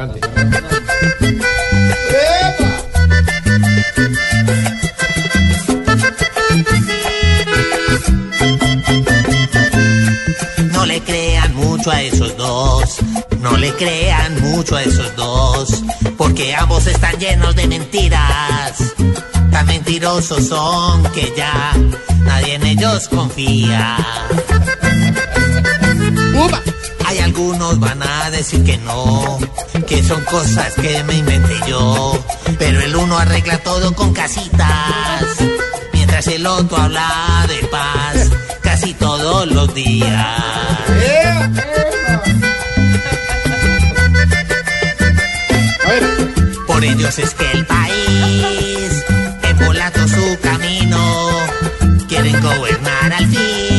No le crean mucho a esos dos, no le crean mucho a esos dos, porque ambos están llenos de mentiras. Tan mentirosos son que ya nadie en ellos confía. Algunos van a decir que no, que son cosas que me inventé yo, pero el uno arregla todo con casitas, mientras el otro habla de paz casi todos los días. Por ellos es que el país, embolando su camino, quieren gobernar al fin,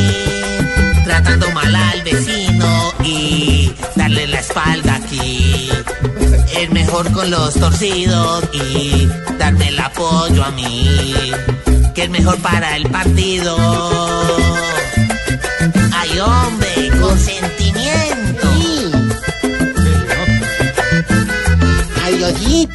mejor con los torcidos y darme el apoyo a mí, que es mejor para el partido. Ay, hombre, con sentimiento. Ay.